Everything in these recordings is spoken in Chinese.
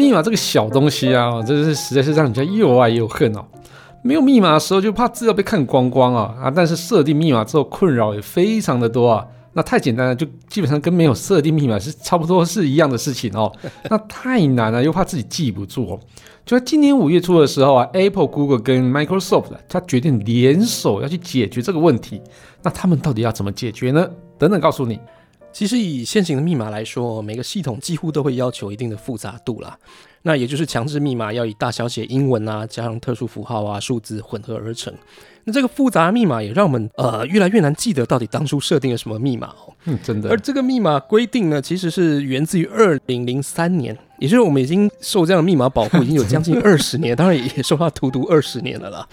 密码这个小东西啊，真是实在是让人家又爱又恨哦。没有密码的时候就怕资料被看光光啊啊！但是设定密码之后困扰也非常的多啊。那太简单了，就基本上跟没有设定密码是差不多是一样的事情哦。那太难了，又怕自己记不住哦。就在今年五月初的时候啊，Apple、Google 跟 Microsoft 它决定联手要去解决这个问题。那他们到底要怎么解决呢？等等，告诉你。其实以现行的密码来说，每个系统几乎都会要求一定的复杂度啦。那也就是强制密码要以大小写英文啊，加上特殊符号啊、数字混合而成。那这个复杂的密码也让我们呃越来越难记得到底当初设定了什么密码哦。嗯，真的。而这个密码规定呢，其实是源自于二零零三年，也就是我们已经受这样的密码保护已经有将近二十年，当然也受到荼毒二十年了啦。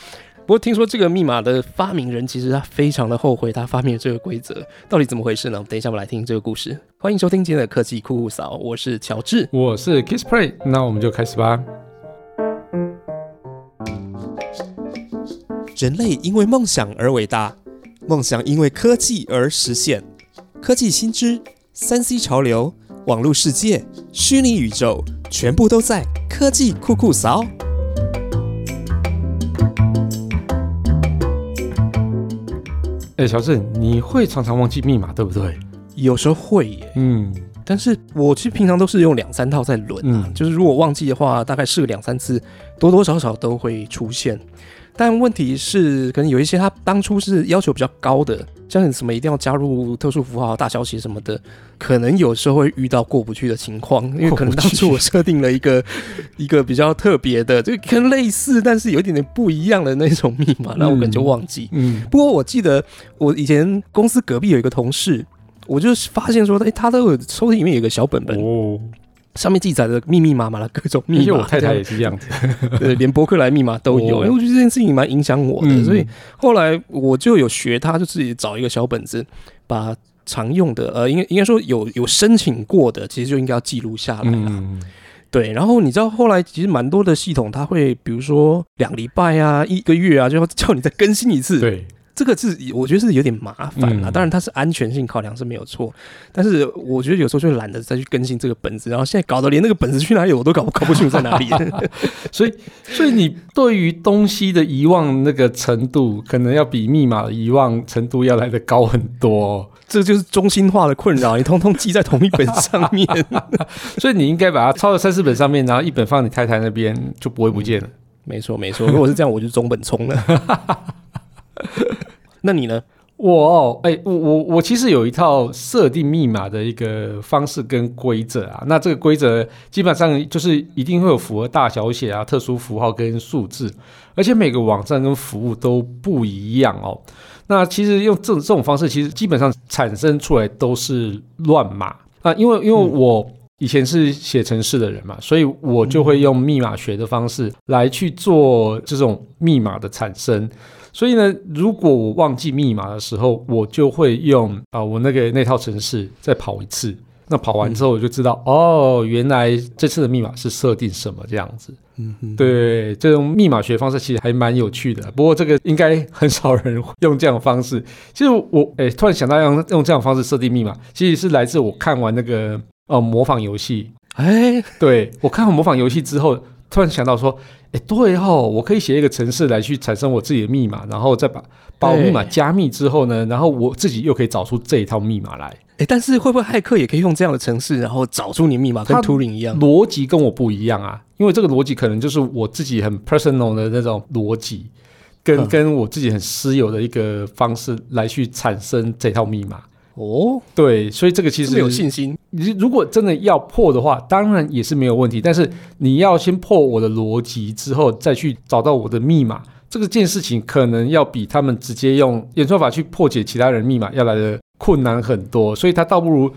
不过听说这个密码的发明人其实他非常的后悔他发明了这个规则，到底怎么回事呢？等一下我们来听这个故事。欢迎收听今天的科技酷酷嫂，我是乔治，我是 Kissplay，那我们就开始吧。人类因为梦想而伟大，梦想因为科技而实现。科技新知、三 C 潮流、网络世界、虚拟宇宙，全部都在科技酷酷嫂。哎，小郑，你会常常忘记密码，对不对？有时候会耶，嗯，但是我其实平常都是用两三套在轮啊，就是如果忘记的话，大概试个两三次，多多少少都会出现。但问题是，可能有一些他当初是要求比较高的，像什么一定要加入特殊符号、大消息什么的，可能有时候会遇到过不去的情况，因为可能当初我设定了一个 一个比较特别的，就跟类似但是有一点点不一样的那种密码，那我可能就忘记。嗯，不过我记得我以前公司隔壁有一个同事，我就发现说，哎，他都有抽屉里面有个小本本哦。上面记载的密密麻麻的各种密码，我太太也是这样子，对，连博客来密码都有。因为我觉得这件事情蛮影响我的，所以后来我就有学，他就自己找一个小本子，把常用的，呃，应该应该说有有申请过的，其实就应该要记录下来了。对，然后你知道后来其实蛮多的系统，它会比如说两礼拜啊、一个月啊，就要叫你再更新一次。对。这个是我觉得是有点麻烦啦，当然它是安全性考量是没有错，但是我觉得有时候就懒得再去更新这个本子，然后现在搞得连那个本子去哪里我都搞搞不清楚在哪里，所以所以你对于东西的遗忘那个程度，可能要比密码的遗忘程度要来的高很多，这就是中心化的困扰，你通通记在同一本上面，所以你应该把它抄到三四本上面，然后一本放你太太那边就不会不见了。没错没错，如果是这样，我就中本充了。那你呢？我哎，我我我其实有一套设定密码的一个方式跟规则啊。那这个规则基本上就是一定会有符合大小写啊、特殊符号跟数字，而且每个网站跟服务都不一样哦。那其实用这这种方式，其实基本上产生出来都是乱码啊。因为因为我以前是写程式的人嘛，所以我就会用密码学的方式来去做这种密码的产生。所以呢，如果我忘记密码的时候，我就会用啊，我那个那套程式再跑一次。那跑完之后，我就知道哦，原来这次的密码是设定什么这样子。嗯，对，这种密码学方式其实还蛮有趣的。不过这个应该很少人用这样的方式。其实我哎，突然想到用用这样方式设定密码，其实是来自我看完那个呃模仿游戏。哎，对我看完模仿游戏之后。突然想到说，哎，对哦，我可以写一个程式来去产生我自己的密码，然后再把把我密码加密之后呢，然后我自己又可以找出这一套密码来。哎，但是会不会骇客也可以用这样的程式，然后找出你密码？跟图灵一样，逻辑跟我不一样啊，因为这个逻辑可能就是我自己很 personal 的那种逻辑，跟跟我自己很私有的一个方式来去产生这套密码。哦，对，所以这个其实没有信心。你如果真的要破的话，当然也是没有问题。但是你要先破我的逻辑之后，再去找到我的密码，这个件事情可能要比他们直接用演算法去破解其他人密码要来的困难很多。所以他倒不如，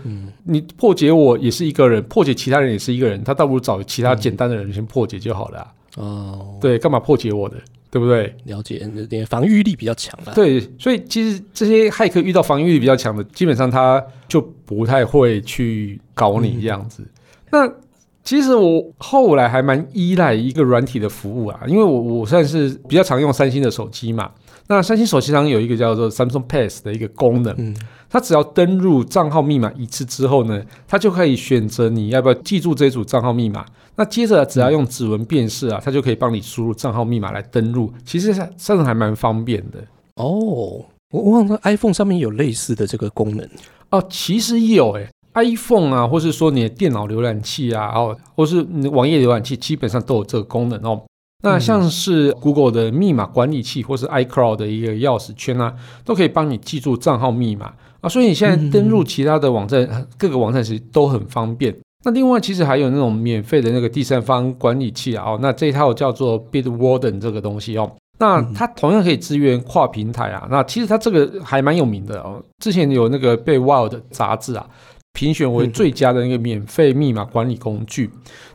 你破解我也是一个人，破解其他人也是一个人，他倒不如找其他简单的人先破解就好了。哦，对，干嘛破解我的？对不对？了解，点防御力比较强的。对，所以其实这些骇客遇到防御力比较强的，基本上他就不太会去搞你这样子。那其实我后来还蛮依赖一个软体的服务啊，因为我我算是比较常用三星的手机嘛。那三星手机上有一个叫做 Samsung Pass 的一个功能。他只要登入账号密码一次之后呢，他就可以选择你要不要记住这组账号密码。那接着只要用指纹辨识啊，他就可以帮你输入账号密码来登录。其实算算还蛮方便的哦。我忘了 iPhone 上面有类似的这个功能哦，其实有诶 iPhone 啊，或是说你的电脑浏览器啊，哦，或是网页浏览器，基本上都有这个功能哦。那像是 Google 的密码管理器，或是 iCloud 的一个钥匙圈啊，都可以帮你记住账号密码啊。所以你现在登录其他的网站，各个网站其实都很方便。那另外其实还有那种免费的那个第三方管理器啊，哦，那这一套叫做 Bitwarden 这个东西哦。那它同样可以支援跨平台啊。那其实它这个还蛮有名的哦。之前有那个被 Wild 杂志啊。评选为最佳的那个免费密码管理工具。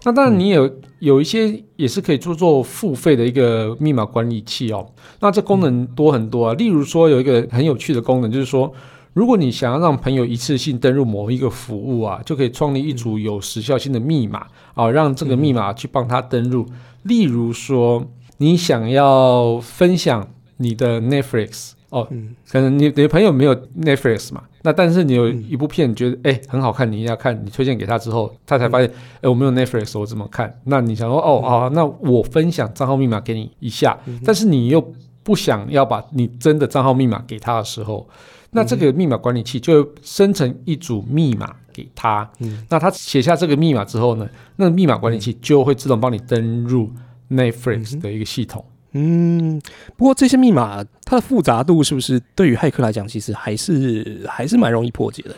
那当然，你有有一些也是可以做做付费的一个密码管理器哦。那这功能多很多啊。例如说，有一个很有趣的功能，就是说，如果你想要让朋友一次性登入某一个服务啊，就可以创立一组有时效性的密码啊，让这个密码去帮他登录。例如说，你想要分享你的 Netflix。哦，可能你你的朋友没有 Netflix 嘛？那但是你有一部片你觉得哎很好看，你一定要看，你推荐给他之后，他才发现哎我没有 Netflix，我怎么看？那你想说哦好，那我分享账号密码给你一下，但是你又不想要把你真的账号密码给他的时候，那这个密码管理器就生成一组密码给他。那他写下这个密码之后呢，那个密码管理器就会自动帮你登入 Netflix 的一个系统。嗯，不过这些密码它的复杂度是不是对于骇客来讲，其实还是还是蛮容易破解的？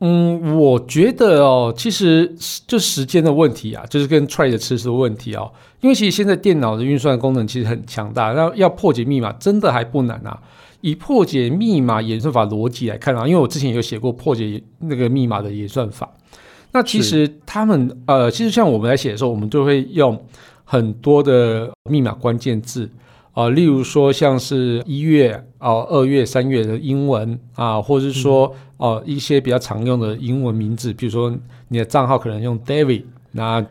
嗯，我觉得哦，其实就时间的问题啊，就是跟 try 的次数问题哦。因为其实现在电脑的运算功能其实很强大，那要破解密码真的还不难啊。以破解密码演算法逻辑来看啊，因为我之前有写过破解那个密码的演算法，那其实他们呃，其实像我们来写的时候，我们就会用。很多的密码关键字啊，例如说像是一月啊、二月、三月的英文啊，或者是说哦一些比较常用的英文名字，比如说你的账号可能用 David，那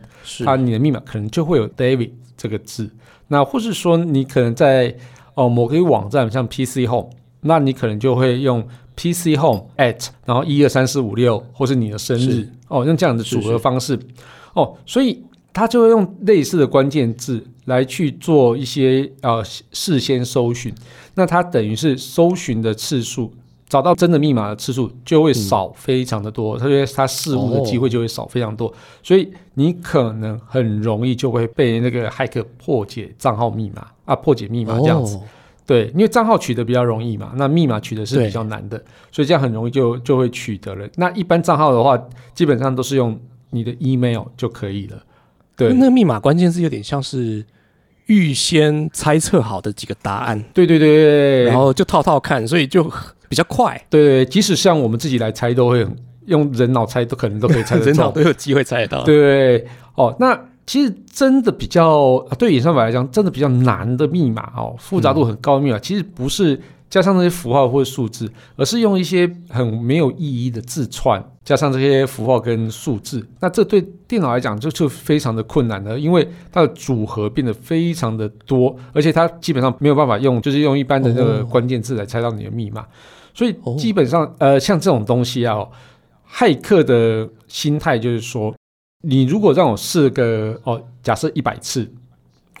啊你的密码可能就会有 David 这个字。那或是说你可能在哦某个网站像 PC Home，那你可能就会用 PC Home at，然后一二三四五六，或是你的生日哦，用这样的组合方式。哦，所以。他就会用类似的关键字来去做一些呃事先搜寻，那它等于是搜寻的次数，找到真的密码的次数就会少非常的多，特别他失误的机会就会少非常多，所以你可能很容易就会被那个骇客破解账号密码啊，破解密码这样子。对，因为账号取得比较容易嘛，那密码取得是比较难的，所以这样很容易就就会取得了。那一般账号的话，基本上都是用你的 email 就可以了。对，那密码关键是有点像是预先猜测好的几个答案，对对对对，然后就套套看，所以就比较快。对对，即使像我们自己来猜，都会用人脑猜，都可能都可以猜得 人脑都有机会猜得到。对，哦，那其实真的比较对演算法来讲，真的比较难的密码哦，复杂度很高的密码，其实不是。加上那些符号或者数字，而是用一些很没有意义的字串，加上这些符号跟数字，那这对电脑来讲就就非常的困难了，因为它的组合变得非常的多，而且它基本上没有办法用，就是用一般的这个关键字来猜到你的密码，所以基本上呃，像这种东西啊，骇客的心态就是说，你如果让我试个哦，假设一百次，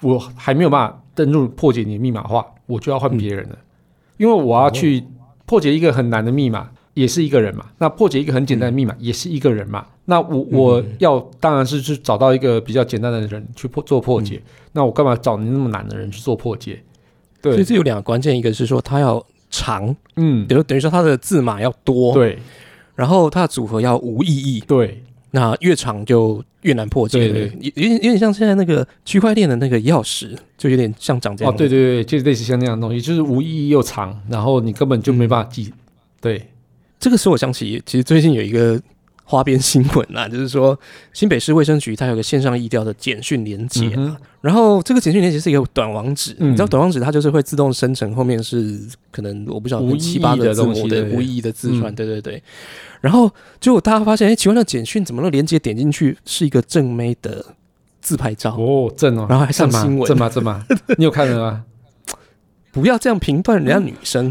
我还没有办法登录破解你的密码的话，我就要换别人了。因为我要去破解一个很难的密码，也是一个人嘛。那破解一个很简单的密码，也是一个人嘛。那我我要当然是去找到一个比较简单的人去破做破解。那我干嘛找你那么难的人去做破解？对，所以这有两个关键，一个是说它要长，嗯，等于等于说它的字码要多，对。然后它的组合要无意义，对。那越长就越难破解，对，有有点有点像现在那个区块链的那个钥匙，就有点像长这样。哦，对对对，就类似像那样的东西，就是无意义又长，然后你根本就没办法记。对，这个使我想起，其实最近有一个。花边新闻啦，就是说新北市卫生局它有个线上易调的简讯连接，然后这个简讯连接是一个短网址，你知道短网址它就是会自动生成，后面是可能我不晓得七八个字母的无意义的字串，对对对。然后结果大家发现，哎，奇怪，那简讯怎么那连接点进去是一个正妹的自拍照。哦，正哦，然后还上新闻，正吗？正吗？你有看了吗？不要这样评断人家女生，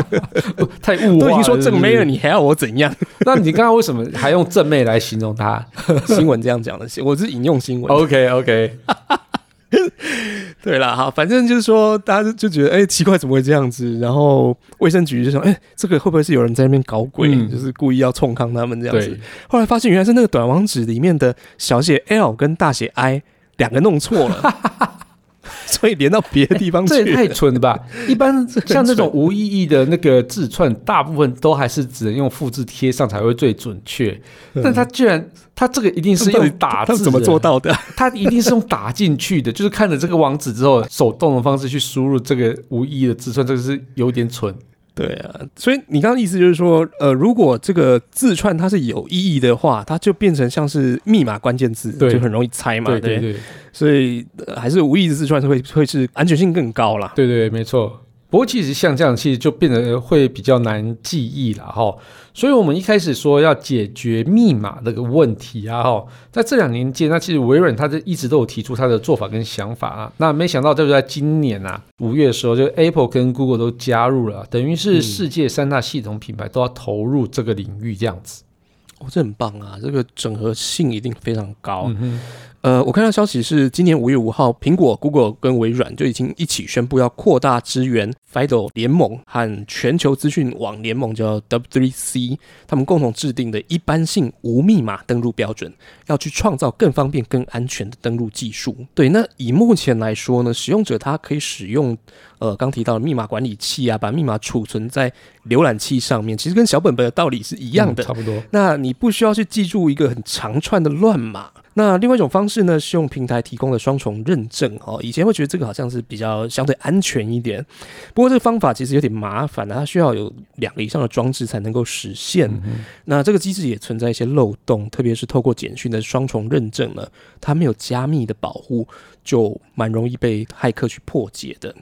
太物化。都已经说正妹了，你还要我怎样？那你刚刚为什么还用正妹来形容她 新闻这样讲的，我是引用新闻。？OK OK，对了，好，反正就是说，大家就就觉得，哎、奇怪，怎么会这样子？然后卫生局就想，哎、这个会不会是有人在那边搞鬼，嗯就是故意要冲康他们这样子对？，后来发现原来是那个短网址里面的小写 L 跟大写 I 两个弄错了，所以连到别的地方去这也太。蠢了吧！一般像这种蠢无意义的那个字串，大部分都还是只能用复制贴上才会最准确。但他居然，他这个一定是用打字，他怎么做？到的？他一定是用打进去的，就是看着这个网址之后，手动的方式去输入这个无意义的字串，这个是有点蠢。对啊，所以你刚刚意思就是说，呃，如果这个字串它是有意义的话，它就变成像是密码关键字，对就很容易猜嘛，对对所以、呃还是无意义的字串是会会是安全性更高啦。对对，没错。不过其实像这样，其实就变得会比较难记忆了哈。所以我们一开始说要解决密码这个问题啊哈，在这两年间，那其实微软它就一直都有提出它的做法跟想法啊。那没想到就是在今年啊五月的时候，就 Apple 跟 Google 都加入了，等于是嗯世界三大系统品牌都要投入这个领域这样子。哦，这很棒啊！这个整合性一定非常高。嗯哼，呃，我看到消息是，今年五月五号，苹果、Google 跟微软就已经一起宣布要扩大支援 FIDO 联盟和全球资讯网联盟，叫 W3C，他们共同制定的一般性无密码登录标准，要去创造更方便、更安全的登录技术。对，那以目前来说呢，使用者他可以使用呃刚提到的密码管理器啊，把密码储存在浏览器上面，其实跟小本本的道理是一样的。嗯差不多。那你不需要去记住一个很长串的乱码。那另外一种方式呢，是用平台提供的双重认证哦。以前会觉得这个好像是比较相对安全一点，不过这个方法其实有点麻烦啊，它需要有两个以上的装置才能够实现。嗯那这个机制也存在一些漏洞，特别是透过简讯的双重认证呢，它没有加密的保护，就蛮容易被骇客去破解的。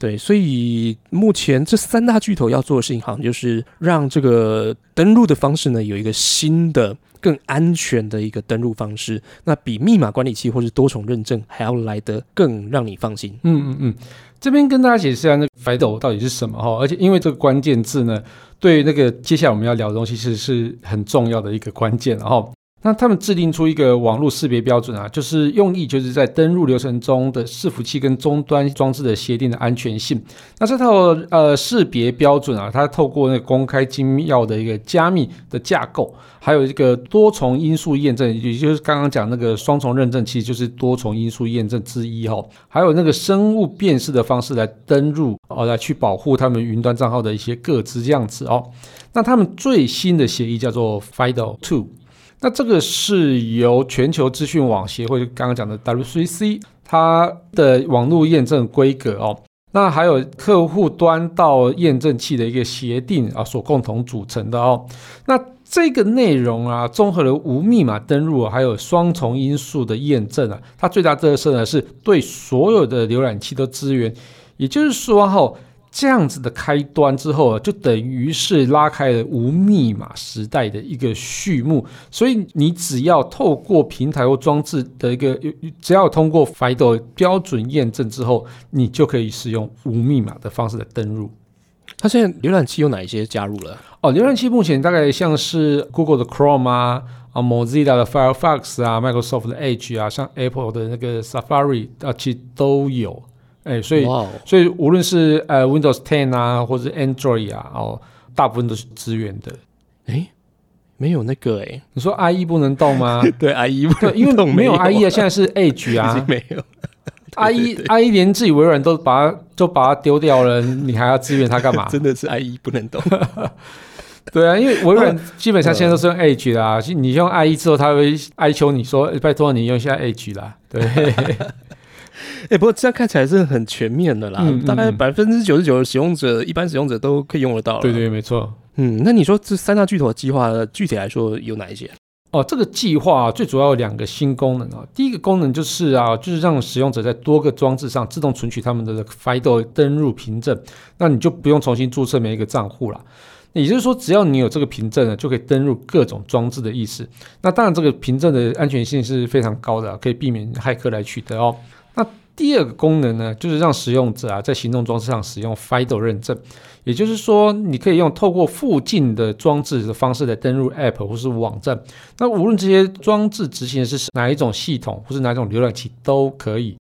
对，所以目前这三大巨头要做的事情，好像就是让这个登录的方式呢有一个新的、更安全的一个登录方式，那比密码管理器或是多重认证还要来得更让你放心。嗯嗯嗯，这边跟大家解释一下那个 FIDO 到底是什么哈，而且因为这个关键字呢，对那个接下来我们要聊的东西是是很重要的一个关键，然后。那他们制定出一个网络识别标准啊，就是用意就是在登录流程中的伺服器跟终端装置的协定的安全性。那这套呃识别标准啊，它透过那个公开精妙的一个加密的架构，还有一个多重因素验证，也就是刚刚讲那个双重认证，其实就是多重因素验证之一哈、还有那个生物辨识的方式来登入哦，来去保护他们云端账号的一些个资这样子哦。那他们最新的协议叫做 FIDO Two。那这个是由全球资讯网协会刚刚讲的 W3C 它的网络验证规格哦，那还有客户端到验证器的一个协定啊所共同组成的哦。那这个内容啊，综合了无密码登录，还有双重因素的验证啊，它最大特色呢是对所有的浏览器都支援，也就是说哈、这样子的开端之后啊，就等于是拉开了无密码时代的一个序幕。所以你只要透过平台或装置的一个，只要通过 FIDO 标准验证之后，你就可以使用无密码的方式来登入。它现在浏览器有哪一些加入了？哦，浏览器目前大概像是 Google 的 Chrome 啊，啊 Mozilla 的 Firefox 啊，Microsoft 的 Edge 啊，像 Apple 的那个 Safari 啊，其实都有。哎，所以所以无论是呃 Windows 10啊，或者是 Android 啊，哦，大部分都是支援的。哎，没有那个哎，你说 IE 不能动吗？对，IE 不能，因为动没有 IE 啊，啊现在是 Edge 啊 没有。IE IE 连自己微软都把它都把它丢掉了，你还要支援它干嘛？真的是 IE 不能动。对啊，因为微软基本上现在都是用 Edge 啦，你用 IE 之后，他会哀求你说，哎拜托你用一下 Edge 啦。对，哎、不过这样看起来是很全面的啦，嗯嗯大概嗯百分之九十九的使用者，一般使用者都可以用得到。对，对，没错。嗯，那你说这三大巨头的计划，具体来说有哪一些？哦，这个计划最主要有两个新功能啊。第一个功能就是啊，就是让使用者在多个装置上自动存取他们的 FIDO 登录凭证，那你就不用重新注册每一个账户了。也就是说，只要你有这个凭证呢，就可以登入各种装置的意思。那当然，这个凭证的安全性是非常高的啊，可以避免骇客来取得哦。第二个功能呢，就是让使用者啊在行动装置上使用 FIDO 认证，也就是说，你可以用透过附近的装置的方式来登录 App 或是网站。那无论这些装置执行的是哪一种系统或是哪一种浏览器都可以。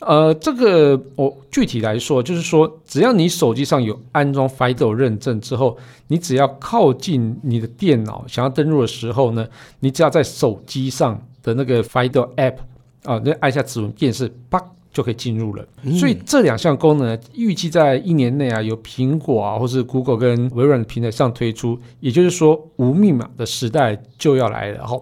呃，这个我具体来说，就是说，只要你手机上有安装 FIDO 认证之后，你只要靠近你的电脑想要登录的时候呢，你只要在手机上的那个 FIDO App 啊，那按下指纹辨识，啪就可以进入了。所以这两项功能预计在一年内啊，由苹果啊，或是 Google 跟微软的平台上推出。也就是说，无密码的时代就要来了。哈，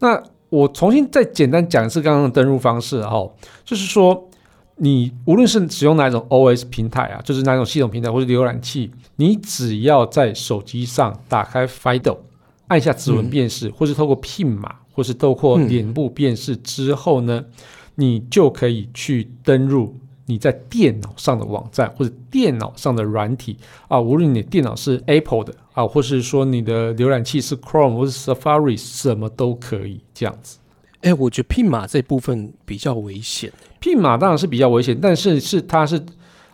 那。我重新再简单讲一次刚刚的登录方式哈，就是说，你无论是使用哪种 OS 平台啊，就是哪种系统平台或者浏览器，你只要在手机上打开 FIDO，按下指纹辨识，或是透过 PIN 码，或是透过脸部辨识之后呢，你就可以去登录。你在电脑上的网站或者电脑上的软体啊，无论你电脑是 Apple 的啊，或是说你的浏览器是 Chrome 或是 Safari，什么都可以这样子。哎，我觉得 PIN 码这部分比较危险。PIN 码当然是比较危险，但是是它是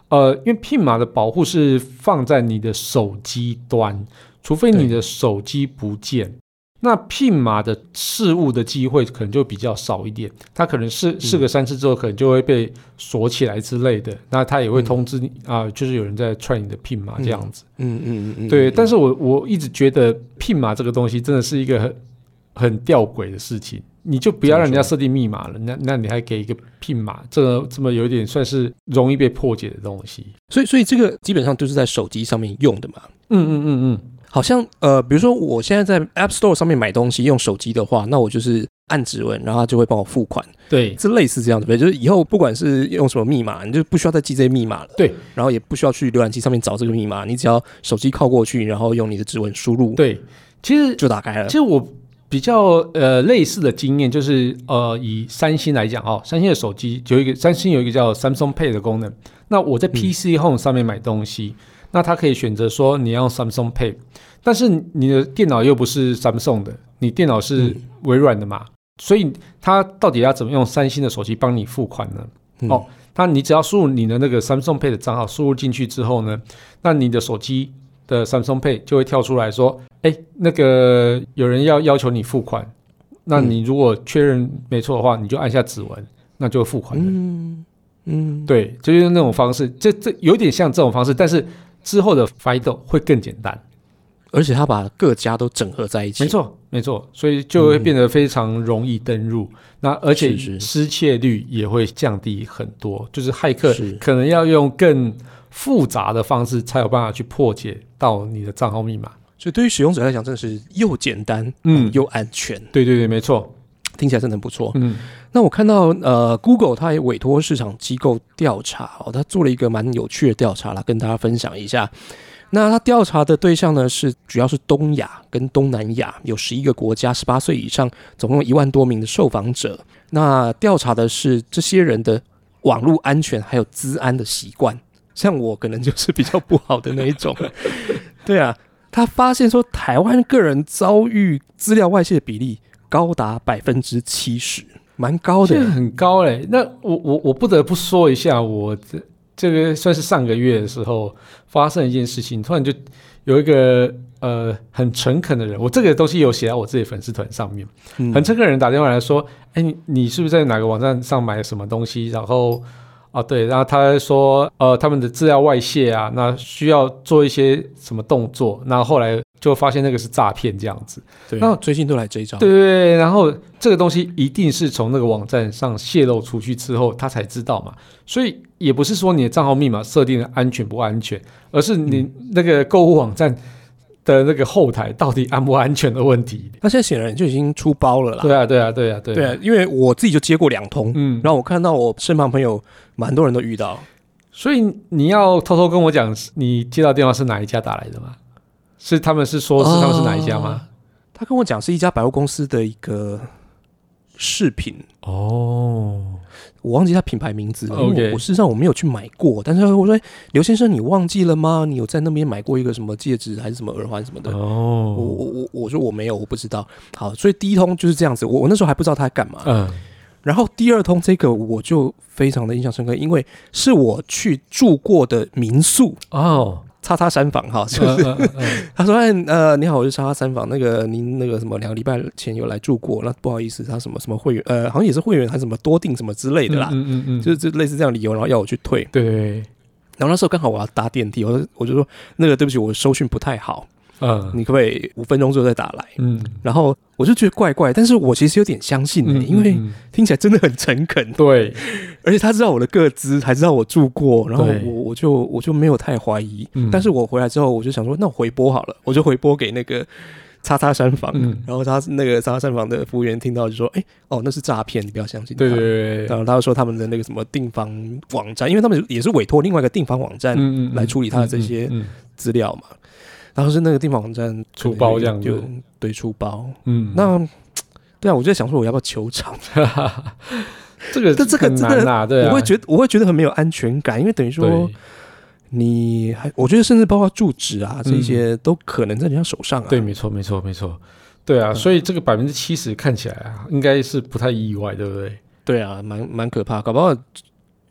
呃，因为 PIN 码的保护是放在你的手机端，除非你的手机不见。那 PIN 码的事物的机会可能就比较少一点，它可能试试个三次之后，可能就会被锁起来之类的。那它也会通知你啊，就是有人在踹你的 PIN 码这样子。嗯嗯嗯对，但是我我一直觉得 PIN 码这个东西真的是一个很很吊诡的事情，你就不要让人家设定密码了，那那你还给一个 PIN 码，这个这么有点算是容易被破解的东西。所以所以这个基本上就是在手机上面用的嘛。嗯嗯嗯嗯。好像呃，比如说我现在在 App Store 上面买东西，用手机的话，那我就是按指纹，然后它就会帮我付款。对，是类似这样子呗。就是以后不管是用什么密码，你就不需要再记这些密码了。对，然后也不需要去浏览器上面找这个密码，你只要手机靠过去，然后用你的指纹输入。对，其实就打开了。其实我比较呃类似的经验，就是呃以三星来讲哦，三星的手机有一个三星有一个叫 Samsung Pay 的功能。那我在 PC Home 上面买东西，那他可以选择说你要用 Samsung Pay。但是你的电脑又不是 Samsung 的，你电脑是微软的嘛？所以他到底要怎么用三星的手机帮你付款呢？哦，那你只要输入你的那个 Samsung Pay 的账号，输入进去之后呢，那你的手机的 Samsung Pay 就会跳出来说：“哎，那个有人要要求你付款。”那你如果确认没错的话，你就按下指纹，那就付款了。嗯嗯，对，就是那种方式，这这有点像这种方式，但是之后的 FIDO 会更简单。而且他把各家都整合在一起，没错，没错，所以就会变得非常容易登入。那而且失窃率也会降低很多，就是骇客可能要用更复杂的方式才有办法去破解到你的账号密码。所以对于使用者来讲，真的是又简单，嗯，又安全。对对对，没错，听起来真的不错。嗯，那我看到呃，Google 它也委托市场机构调查哦，它做了一个蛮有趣的调查啦，跟大家分享一下。那它调查的对象呢，是主要是东亚跟东南亚，有十一个国家，十八岁以上，总共一万多名的受访者。那调查的是这些人的网络安全还有资安的习惯。像我可能就是比较不好的那一种。对啊，他发现说，台湾个人遭遇资料外泄的比例高达百分之七十，蛮高的，很高嘞。那我我我不得不说一下，我这。这个算是上个月的时候发生一件事情，突然就有一个呃很诚恳的人，我这个东西有写在我自己粉丝团上面，很诚恳的人打电话来说，哎，你你是不是在哪个网站上买什么东西？然后啊对，然后他说呃他们的资料外泄啊，那需要做一些什么动作？那后来。就发现那个是诈骗这样子，对，那最近都来这一招，对对对，然后这个东西一定是从那个网站上泄露出去之后，他才知道嘛，所以也不是说你的账号密码设定的安全不安全，而是你那个购物网站的那个后台到底安不安全的问题。那现在显然就已经出包了啦。对啊，对啊，对啊，对啊，因为我自己就接过两通，嗯，然后我看到我身旁朋友蛮多人都遇到，所以你要偷偷跟我讲，你接到电话是哪一家打来的吗？是他们是说，是他们是哪一家吗？他跟我讲是一家百货公司的一个饰品哦，我忘记他品牌名字了。OK，我事实上我没有去买过，但是我说刘先生，你忘记了吗？你有在那边买过一个什么戒指还是什么耳环什么的？哦，我我我我说我没有，我不知道。好，所以第一通就是这样子，我我那时候还不知道他在干嘛。嗯，然后第二通这个我就非常的印象深刻，因为是我去住过的民宿哦，叉叉三房哈，就是 他说哎呃你好，我是叉叉三房，那个您那个什么两个礼拜前有来住过，那不好意思，他什么什么会员呃好像也是会员还是什么多订什么之类的啦，嗯嗯嗯，就是就类似这样理由，然后要我去退，对。然后那时候刚好我要搭电梯，我我就说那个对不起，我收讯不太好，嗯，你可不可以五分钟之后再打来？嗯，然后我就觉得怪怪，但是我其实有点相信你，因为听起来真的很诚恳，对，而且他知道我的个资，还知道我住过，然后我我就我就没有太怀疑，但是我回来之后我就想说，那我回拨好了，我就回拨给那个。叉叉山房，然后他那个叉叉山房的服务员听到就说：“哎，哦，那是诈骗，你不要相信。”对对对。然后他就说他们的那个什么订房网站，因为他们也是委托另外一个订房网站来处理他的这些资料嘛。然后是那个地方网站出包这样子对出包。嗯，那对啊，我就在想说我要不要球场？这个这这个真的，对，我会觉得我会觉得很没有安全感，因为等于说。你还，我觉得甚至包括住址啊，这些都可能在人家手上啊。对，没错，没错，没错。对啊，所以这个百分之七十看起来啊，应该是不太意外，对不对？对啊，蛮蛮可怕，搞不好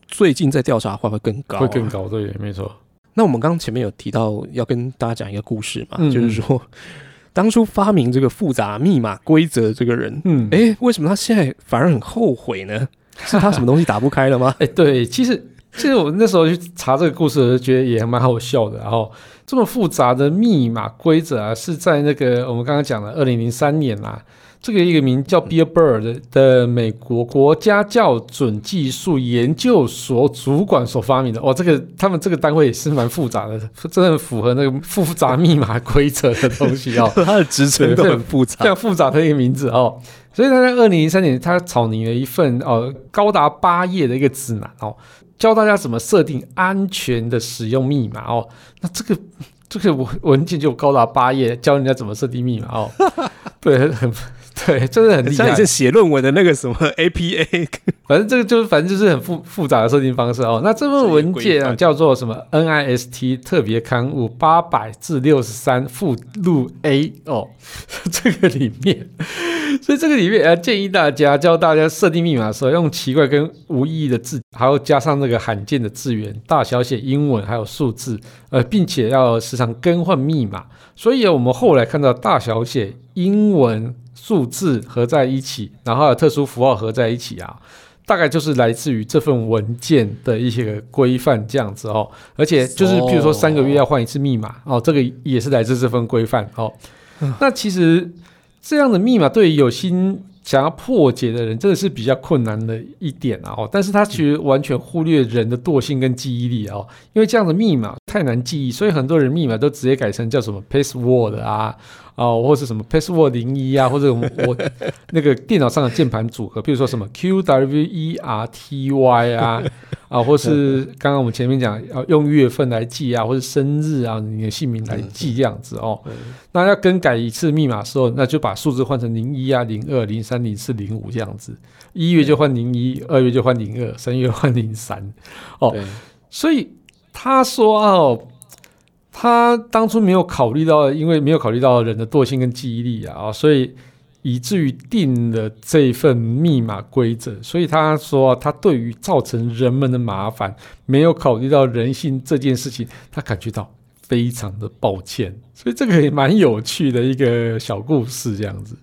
最近在调查会会更高，会更高。对，没错。那我们刚刚前面有提到要跟大家讲一个故事嘛，就是说当初发明这个复杂密码规则这个人，嗯，哎，为什么他现在反而很后悔呢？是他什么东西打不开了吗？哎，对，其实。其实我那时候去查这个故事觉得也蛮好笑的。然后这么复杂的密码规则啊，是在那个我们刚刚讲的二零零三年啊，这个一个名叫 Bill Bird 的美国国家校准技术研究所主管所发明的。哦，这个他们这个单位也是蛮复杂的，真的符合那个复杂密码规则的东西哦。它的职称都很复杂，非常复杂的一个名字哦。所以他在二零零三年，他草拟了一份哦高达八页的一个指南哦。教大家怎么设定安全的使用密码哦，那这个这个文文件就高达八页，教人家怎么设定密码哦，对，很对，真的很厉害。像你写论文的那个什么 APA，反正这个就是反正就是很复复杂的设定方式哦。那这份文件啊叫做什么 NIST 特别刊物八百至六十三附录 A 哦，这个里面。所以这个里面，呃，建议大家教大家设定密码的时候，用奇怪跟无意义的字，还要加上那个罕见的字源，大小写英文还有数字，呃，并且要时常更换密码。所以我们后来看到大小写英文数字合在一起，然后有特殊符号合在一起啊，大概就是来自于这份文件的一些规范这样子哦。而且就是譬如说三个月要换一次密码哦，这个也是来自这份规范哦。那其实。这样的密码对于有心想要破解的人，真的是比较困难的一点啊！哦，但是他其实完全忽略人的惰性跟记忆力哦，因为这样的密码太难记忆，所以很多人密码都直接改成叫什么 password 啊。哦，或是什么 password 零一啊，或者我那个电脑上的键盘组合，比如说什么 Q W E R T Y 啊，啊，或是刚刚我们前面讲要用月份来记啊，或者生日啊，你的姓名来记这样子哦。那要更改一次密码的时候，那就把数字换成零一啊、零二、零三、零四、零五这样子，一月就换零一，二月就换零二，三月换零三。哦，所以他说哦。他当初没有考虑到，因为没有考虑到人的惰性跟记忆力啊，所以以至于定了这份密码规则。所以他说，他对于造成人们的麻烦，没有考虑到人性这件事情，他感觉到非常的抱歉。所以这个也蛮有趣的一个小故事，这样子。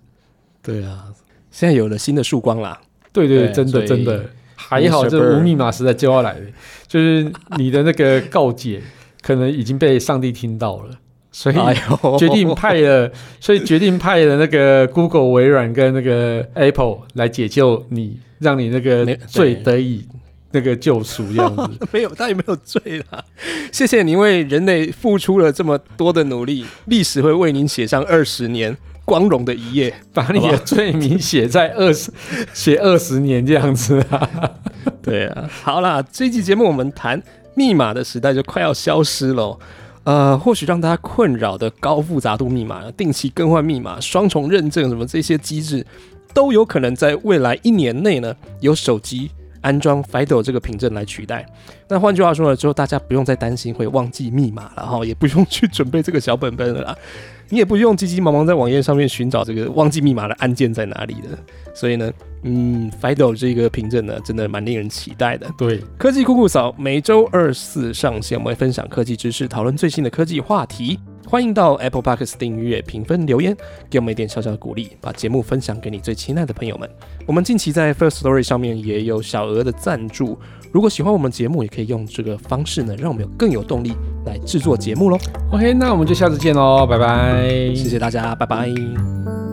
对啊，现在有了新的曙光啦。对对，真的真的还好，这无密码时代就要来了，就是你的那个告解。可能已经被上帝听到了，所以 决定派了，所以决定派了那个 Google、微软跟那个 Apple 来解救你，让你那个罪得以那个救赎这样子。没有，他也没有罪啦。谢谢你为人类付出了这么多的努力，历史会为您写上二十年光荣的一页，把你的罪名写在二十写二十年这样子啊。对啊，好啦，这期节目我们谈。密码的时代就快要消失了，呃，或许让大家困扰的高复杂度密码、定期更换密码、双重认证什么这些机制，都有可能在未来一年内呢，有手机安装 FIDO 这个凭证来取代。那换句话说呢，之后大家不用再担心会忘记密码了哈，也不用去准备这个小本本了啦。你也不用急急忙忙在网页上面寻找这个忘记密码的按键在哪里的。所以呢，嗯，FIDO 这个凭证呢，真的蛮令人期待的。对，科技酷酷扫每周二四上线，我们会分享科技知识，讨论最新的科技话题。欢迎到 Apple Podcast 订阅、评分、留言，给我们一点小小的鼓励，把节目分享给你最亲爱的朋友们。我们近期在 First Story 上面也有小额的赞助，如果喜欢我们节目，也可以用这个方式呢，让我们有更有动力来制作节目喽。OK，那我们就下次见喽，拜拜，谢谢大家，拜拜。